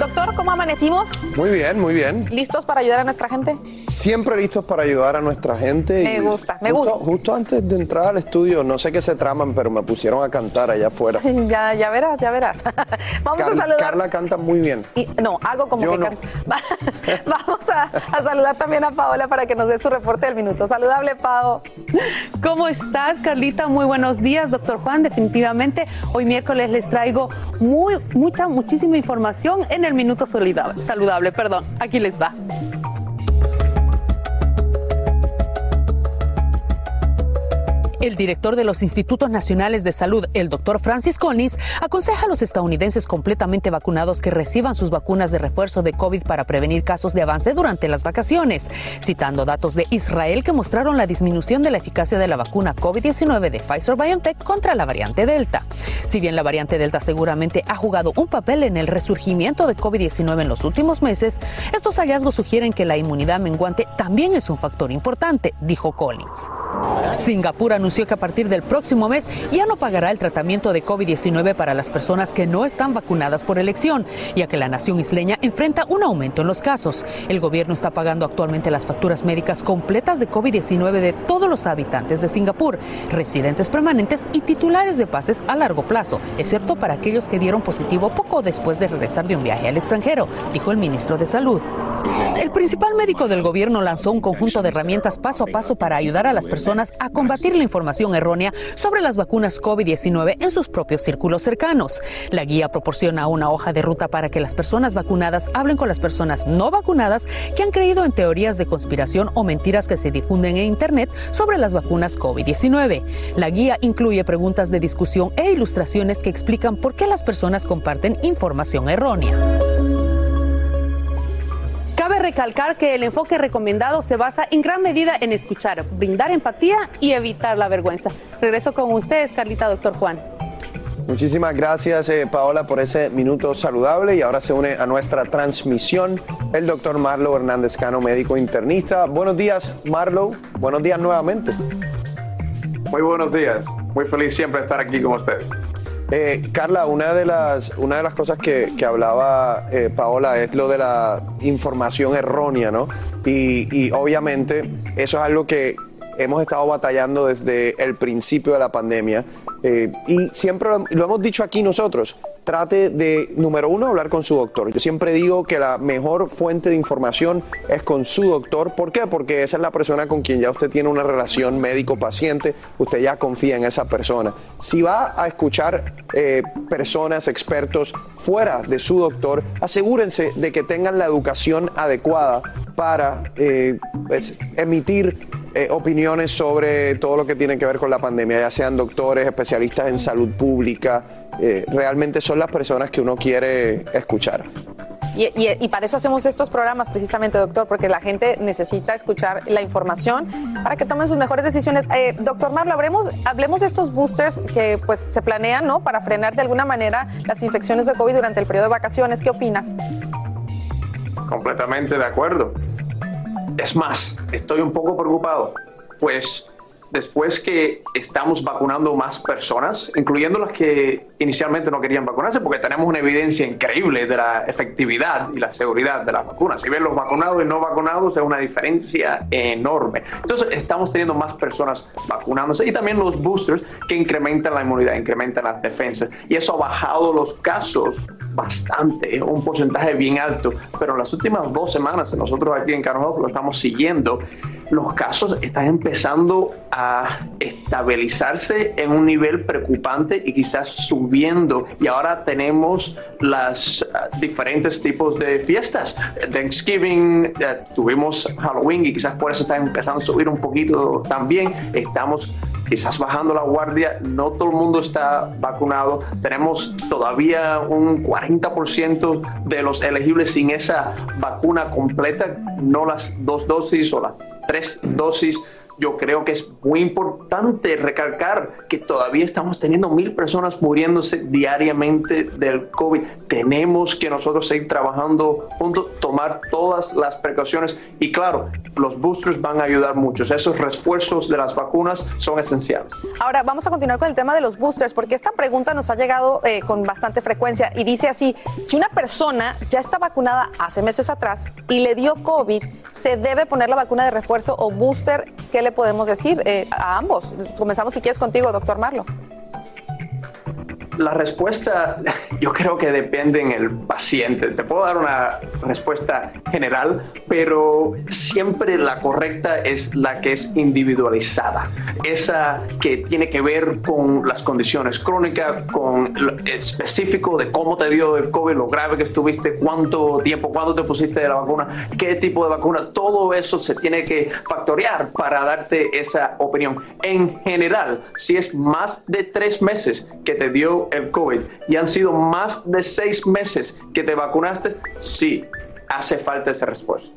Doctor, ¿cómo amanecimos? Muy bien, muy bien. ¿Listos para ayudar a nuestra gente? Siempre listos para ayudar a nuestra gente. Me gusta, me justo, gusta. Justo antes de entrar al estudio, no sé qué se traman, pero me pusieron a cantar allá afuera. ya, ya verás, ya verás. Vamos Car- a saludar. Carla canta muy bien. Y- no, hago como Yo que no. canta. Vamos a, a saludar también a Paola para que nos dé su reporte del minuto. Saludable, Pao. ¿Cómo estás, Carlita? Muy buenos días, doctor Juan. Definitivamente, hoy miércoles les traigo muy, mucha, muchísima información en el minuto saludable. saludable perdón. Aquí les va. El director de los Institutos Nacionales de Salud, el doctor Francis Collins, aconseja a los estadounidenses completamente vacunados que reciban sus vacunas de refuerzo de COVID para prevenir casos de avance durante las vacaciones, citando datos de Israel que mostraron la disminución de la eficacia de la vacuna COVID-19 de Pfizer BioNTech contra la variante Delta. Si bien la variante Delta seguramente ha jugado un papel en el resurgimiento de COVID-19 en los últimos meses, estos hallazgos sugieren que la inmunidad menguante también es un factor importante, dijo Collins. Singapur anunció que a partir del próximo mes ya no pagará el tratamiento de COVID-19 para las personas que no están vacunadas por elección, ya que la nación isleña enfrenta un aumento en los casos. El gobierno está pagando actualmente las facturas médicas completas de COVID-19 de todos los habitantes de Singapur, residentes permanentes y titulares de pases a largo plazo, excepto para aquellos que dieron positivo poco después de regresar de un viaje al extranjero, dijo el ministro de Salud. El principal médico del gobierno lanzó un conjunto de herramientas paso a paso para ayudar a las personas a combatir la información errónea sobre las vacunas COVID-19 en sus propios círculos cercanos. La guía proporciona una hoja de ruta para que las personas vacunadas hablen con las personas no vacunadas que han creído en teorías de conspiración o mentiras que se difunden en Internet sobre las vacunas COVID-19. La guía incluye preguntas de discusión e ilustraciones que explican por qué las personas comparten información errónea. Cabe recalcar que el enfoque recomendado se basa en gran medida en escuchar, brindar empatía y evitar la vergüenza. Regreso con ustedes, Carlita, doctor Juan. Muchísimas gracias, eh, Paola, por ese minuto saludable. Y ahora se une a nuestra transmisión el doctor Marlo Hernández Cano, médico internista. Buenos días, Marlo. Buenos días nuevamente. Muy buenos días. Muy feliz siempre de estar aquí con ustedes. Eh, Carla, una de las, una de las cosas que, que hablaba eh, Paola es lo de la información errónea, ¿no? Y, y obviamente eso es algo que hemos estado batallando desde el principio de la pandemia eh, y siempre lo, lo hemos dicho aquí nosotros, trate de, número uno, hablar con su doctor. Yo siempre digo que la mejor fuente de información es con su doctor. ¿Por qué? Porque esa es la persona con quien ya usted tiene una relación médico-paciente, usted ya confía en esa persona. Si va a escuchar eh, personas, expertos fuera de su doctor, asegúrense de que tengan la educación adecuada para eh, pues, emitir eh, opiniones sobre todo lo que tiene que ver con la pandemia, ya sean doctores, especialistas en salud pública, eh, realmente son las personas que uno quiere escuchar. Y, y- y para eso hacemos estos programas precisamente, doctor, porque la gente necesita escuchar la información para que tomen sus mejores decisiones. Eh, doctor Marlo, hablemos, hablemos de estos boosters que pues se planean, ¿no? Para frenar de alguna manera las infecciones de COVID durante el periodo de vacaciones. ¿Qué opinas? Completamente de acuerdo. Es más, estoy un poco preocupado, pues después que estamos vacunando más personas, incluyendo las que inicialmente no querían vacunarse, porque tenemos una evidencia increíble de la efectividad y la seguridad de las vacunas. Si ven los vacunados y no vacunados, es una diferencia enorme. Entonces, estamos teniendo más personas vacunándose y también los boosters que incrementan la inmunidad, incrementan las defensas. Y eso ha bajado los casos bastante, un porcentaje bien alto. Pero en las últimas dos semanas, nosotros aquí en Carlos lo estamos siguiendo, los casos están empezando a estabilizarse en un nivel preocupante y quizás subiendo. Y ahora tenemos las ah, diferentes tipos de fiestas. Thanksgiving, eh, tuvimos Halloween y quizás por eso está empezando a subir un poquito también. Estamos quizás bajando la guardia, no todo el mundo está vacunado, tenemos todavía un 40% de los elegibles sin esa vacuna completa, no las dos dosis o las tres dosis. Yo creo que es muy importante recalcar que todavía estamos teniendo mil personas muriéndose diariamente del COVID. Tenemos que nosotros seguir trabajando juntos, tomar todas las precauciones y claro, los boosters van a ayudar mucho. Esos refuerzos de las vacunas son esenciales. Ahora vamos a continuar con el tema de los boosters, porque esta pregunta nos ha llegado eh, con bastante frecuencia y dice así, si una persona ya está vacunada hace meses atrás y le dio COVID, ¿se debe poner la vacuna de refuerzo o booster? ¿Qué le podemos decir eh, a ambos? Comenzamos si quieres contigo, doctor Marlo. La respuesta yo creo que depende en el paciente. Te puedo dar una respuesta general, pero siempre la correcta es la que es individualizada, esa que tiene que ver con las condiciones crónicas, con lo específico de cómo te dio el COVID, lo grave que estuviste, cuánto tiempo, cuándo te pusiste la vacuna, qué tipo de vacuna, todo eso se tiene que factorear para darte esa opinión. En general, si es más de tres meses que te dio el COVID y han sido más de seis meses que te vacunaste, sí, hace falta esa respuesta.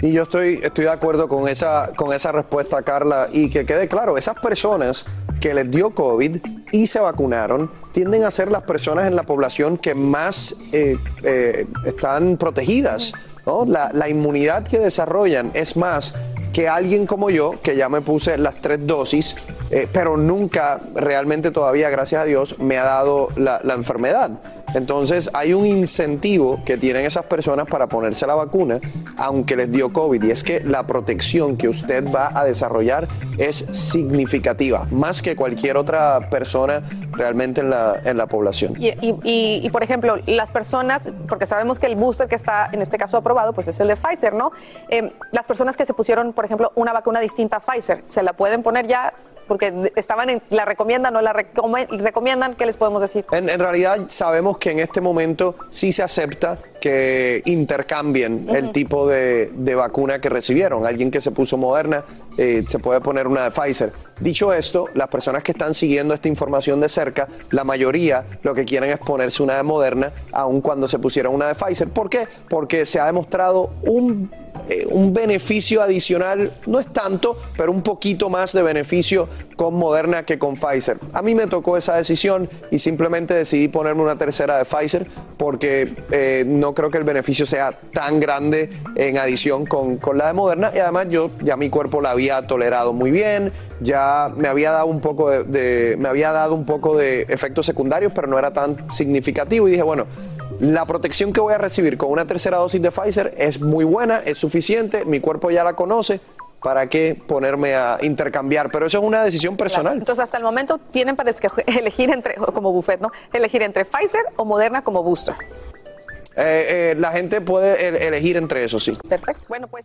Y yo estoy, estoy de acuerdo con esa, con esa respuesta, Carla, y que quede claro, esas personas que les dio COVID y se vacunaron tienden a ser las personas en la población que más eh, eh, están protegidas. ¿no? La, la inmunidad que desarrollan es más que alguien como yo, que ya me puse las tres dosis, eh, pero nunca realmente todavía, gracias a Dios, me ha dado la, la enfermedad. Entonces hay un incentivo que tienen esas personas para ponerse la vacuna, aunque les dio COVID, y es que la protección que usted va a desarrollar es significativa, más que cualquier otra persona realmente en la, en la población. Y, por ejemplo, las personas, porque sabemos que el booster que está en este caso aprobado, pues es el de Pfizer, ¿no? Eh, las personas que se pusieron, por ejemplo, una vacuna distinta a Pfizer, ¿se la pueden poner ya? Porque estaban en, la recomiendan o la recomiendan, ¿qué les podemos decir? En, en realidad sabemos que en este momento sí se acepta que intercambien el tipo de, de vacuna que recibieron. Alguien que se puso Moderna eh, se puede poner una de Pfizer. Dicho esto, las personas que están siguiendo esta información de cerca, la mayoría lo que quieren es ponerse una de Moderna, aun cuando se pusieron una de Pfizer. ¿Por qué? Porque se ha demostrado un eh, un beneficio adicional, no es tanto, pero un poquito más de beneficio con Moderna que con Pfizer. A mí me tocó esa decisión y simplemente decidí ponerme una tercera de Pfizer porque eh, no creo que el beneficio sea tan grande en adición con, con la de Moderna y además yo ya mi cuerpo la había tolerado muy bien, ya me había dado un poco de, de- me había dado un poco de efectos secundarios, pero no era tan significativo y dije, bueno, la protección que voy a recibir con una tercera dosis de Pfizer es muy buena, es suficiente, mi cuerpo ya la conoce, ¿para qué ponerme a intercambiar? Pero eso es una decisión personal. Entonces, hasta el momento tienen para elegir entre, como buffet, ¿no? Elegir entre Pfizer o Moderna como booster. Eh, eh, la gente puede el- elegir entre eso, sí. Perfecto. Bueno, pues.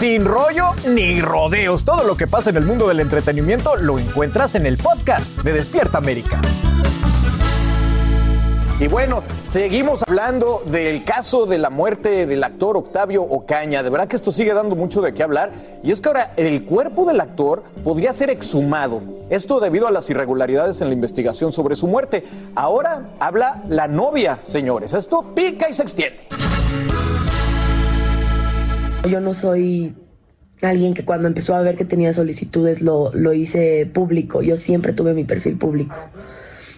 Sin rollo ni rodeos, todo lo que pasa en el mundo del entretenimiento lo encuentras en el podcast de Despierta América. Y bueno, seguimos hablando del caso de la muerte del actor Octavio Ocaña. De verdad que esto sigue dando mucho de qué hablar. Y es que ahora el cuerpo del actor podría ser exhumado. Esto debido a las irregularidades en la investigación sobre su muerte. Ahora habla la novia, señores. Esto pica y se extiende. Yo no soy alguien que cuando empezó a ver que tenía solicitudes lo, lo hice público. Yo siempre tuve mi perfil público.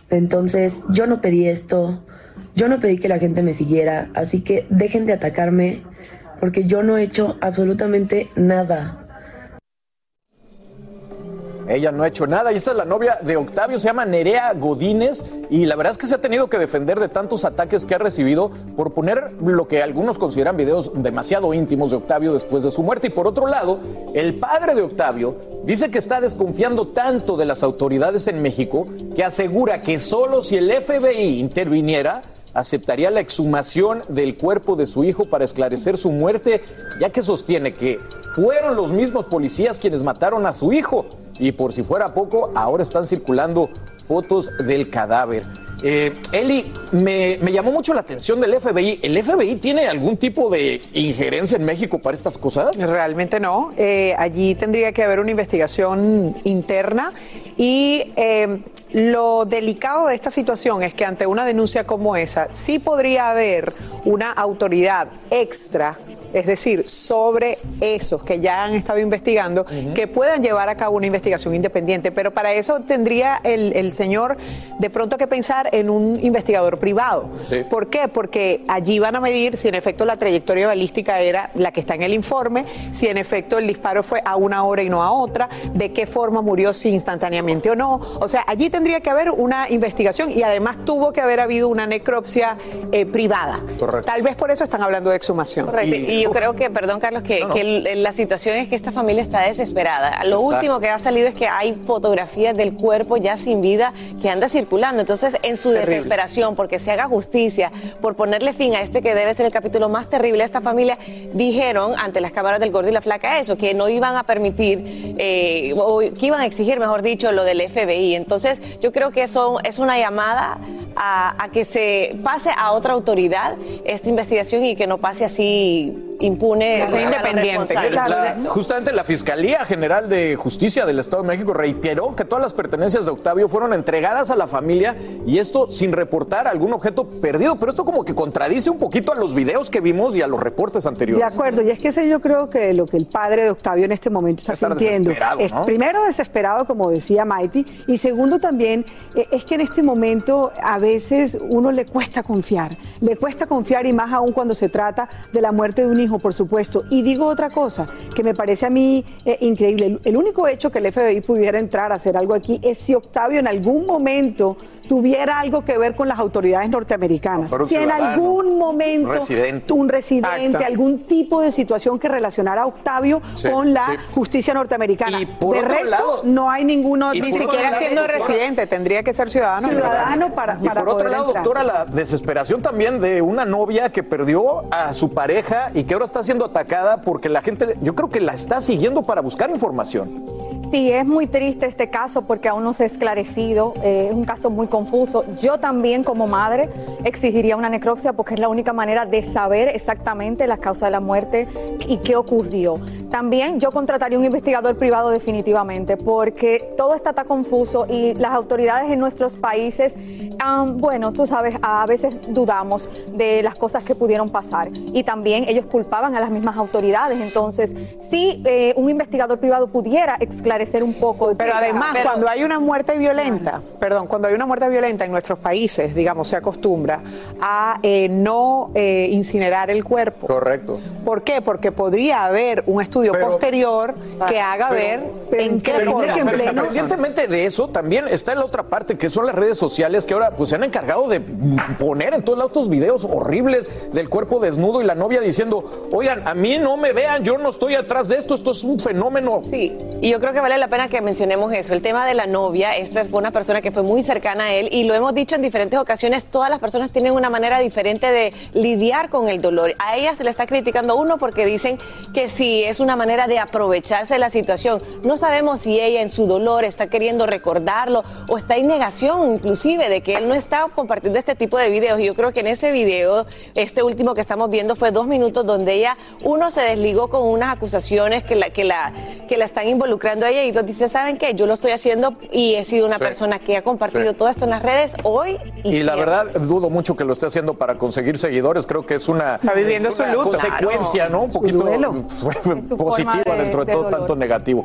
Entonces, yo no pedí esto. Yo no pedí que la gente me siguiera. Así que dejen de atacarme porque yo no he hecho absolutamente nada. Ella no ha hecho nada y esta es la novia de Octavio, se llama Nerea Godínez y la verdad es que se ha tenido que defender de tantos ataques que ha recibido por poner lo que algunos consideran videos demasiado íntimos de Octavio después de su muerte. Y por otro lado, el padre de Octavio dice que está desconfiando tanto de las autoridades en México que asegura que solo si el FBI interviniera aceptaría la exhumación del cuerpo de su hijo para esclarecer su muerte, ya que sostiene que fueron los mismos policías quienes mataron a su hijo. Y por si fuera poco, ahora están circulando fotos del cadáver. Eh, Eli, me, llamó mucho la atención del FBI. ¿El FBI tiene algún tipo de injerencia en México para estas cosas? Realmente no. Eh, allí tendría que haber una investigación interna y eh, lo delicado de esta situación es que ante una denuncia como esa sí podría haber una autoridad extra es decir, sobre esos que ya han estado investigando, que puedan llevar a cabo una investigación independiente. Pero para eso tendría el, el señor de pronto que pensar en un investigador privado. Sí. ¿Por qué? Porque allí van a medir si en efecto la trayectoria balística era la que está en el informe, si en efecto el disparo fue a una hora y no a otra, de qué forma murió, si instantáneamente o no. O sea, allí tendría que haber una investigación y además tuvo que haber habido una necropsia eh, privada. Correcto. Tal vez por eso están hablando de exhumación. Correcto. Y, yo creo que, perdón Carlos, que, la situación es que esta familia está desesperada. Lo Exacto. último que ha salido es que hay fotografías del cuerpo ya sin vida que anda circulando. Entonces, en su Terrible. desesperación, porque se haga justicia, por ponerle fin a este que debe ser el capítulo más terrible de esta familia, dijeron ante las cámaras del Gordo y la Flaca eso, que no iban a permitir, eh, o que iban a exigir, mejor dicho, lo del FBI. Entonces, yo creo que eso es una llamada a, a que se pase a otra autoridad esta investigación y que no pase así impune. Que sea a los independiente. La- justamente la Fiscalía General de Justicia del Estado de México reiteró que todas las pertenencias de Octavio fueron entregadas a la familia y esto sin reportar algún objeto perdido. Pero esto como que contradice un poquito a los videos que vimos y a los reportes De anteriores. acuerdo, y es que ese yo creo que lo que el padre de Octavio en este momento está sintiendo desesperado, es ¿no? primero desesperado, como decía Mighty, y segundo también eh, es que en este momento a veces uno le cuesta confiar, le cuesta confiar y más aún cuando se trata de la muerte de un hijo, por supuesto. Y digo otra cosa que me parece a mí eh, increíble, el, el único hecho que el FBI pudiera entrar a hacer algo aquí es si Octavio en algún momento tuviera algo que ver con las autoridades norteamericanas. Si en algún momento un residente. un residente, Exacto. algún tipo de situación que relacionara a Octavio Sí, con la sí. justicia norteamericana. por de otro resto, lado- no hay ninguno Ni siquiera siendo residente, tendría que ser ciudadano. ciudadano para, Y por otro poder lado, entrar. doctora, la desesperación también de una novia que perdió a su pareja y que ahora está siendo atacada porque la gente, yo creo que la está siguiendo para buscar información. Sí, es muy triste este caso porque aún no se ha esclarecido, eh, es un caso muy confuso. Yo también como madre exigiría una necropsia porque es la única manera de saber exactamente la causa de la muerte y qué ocurrió. También yo contrataría un investigador privado definitivamente porque todo está tan confuso y las autoridades en nuestros países, bueno, tú sabes, a veces dudamos de las cosas que pudieron pasar y también ellos culpaban a las mismas autoridades. Entonces, si eh, un investigador privado pudiera esclarecer un poco. Pero además, Pero- cuando hay una muerte violenta, perdón, cuando hay una muerte violenta en nuestros países, digamos, se acostumbra a eh, no eh, incinerar el cuerpo. Correcto. ¿Por qué? Porque podría haber un estudio posterior que haga ver en qué Pero, forma. pero independientemente de eso, también está la otra parte, que son las redes sociales, que ahora pues se han encargado de poner en todos lados estos videos horribles del cuerpo desnudo y la novia diciendo, oigan, a mí no me vean, yo no estoy atrás de esto, esto es un fenómeno. Sí, y yo creo que vale la pena que mencionemos eso. El tema de la novia, esta fue una persona que fue muy cercana a él y lo hemos dicho en diferentes ocasiones, todas las personas tienen una manera diferente de lidiar con el dolor. A ella se le está criticando uno porque dicen que si es una manera de aprovecharse de la situación. No sabemos si ella en su dolor está queriendo recordarlo o está en negación inclusive de que él no está compartiendo este tipo de videos. Yo creo que en ese video, este último que estamos viendo fue dos minutos donde ella, uno se desligó con unas acusaciones que la, que la, que la están involucrando a dos dice, ¿saben qué? Yo lo estoy haciendo y he sido una Sí. persona que ha compartido Sí. todo esto en las redes hoy y, Y la verdad, dudo mucho que lo esté haciendo para conseguir seguidores. Creo que es una, Está viviendo es su una luto. consecuencia, Claro. ¿no? Un poquito positiva de- dentro de, de todo dolor. tanto negativo.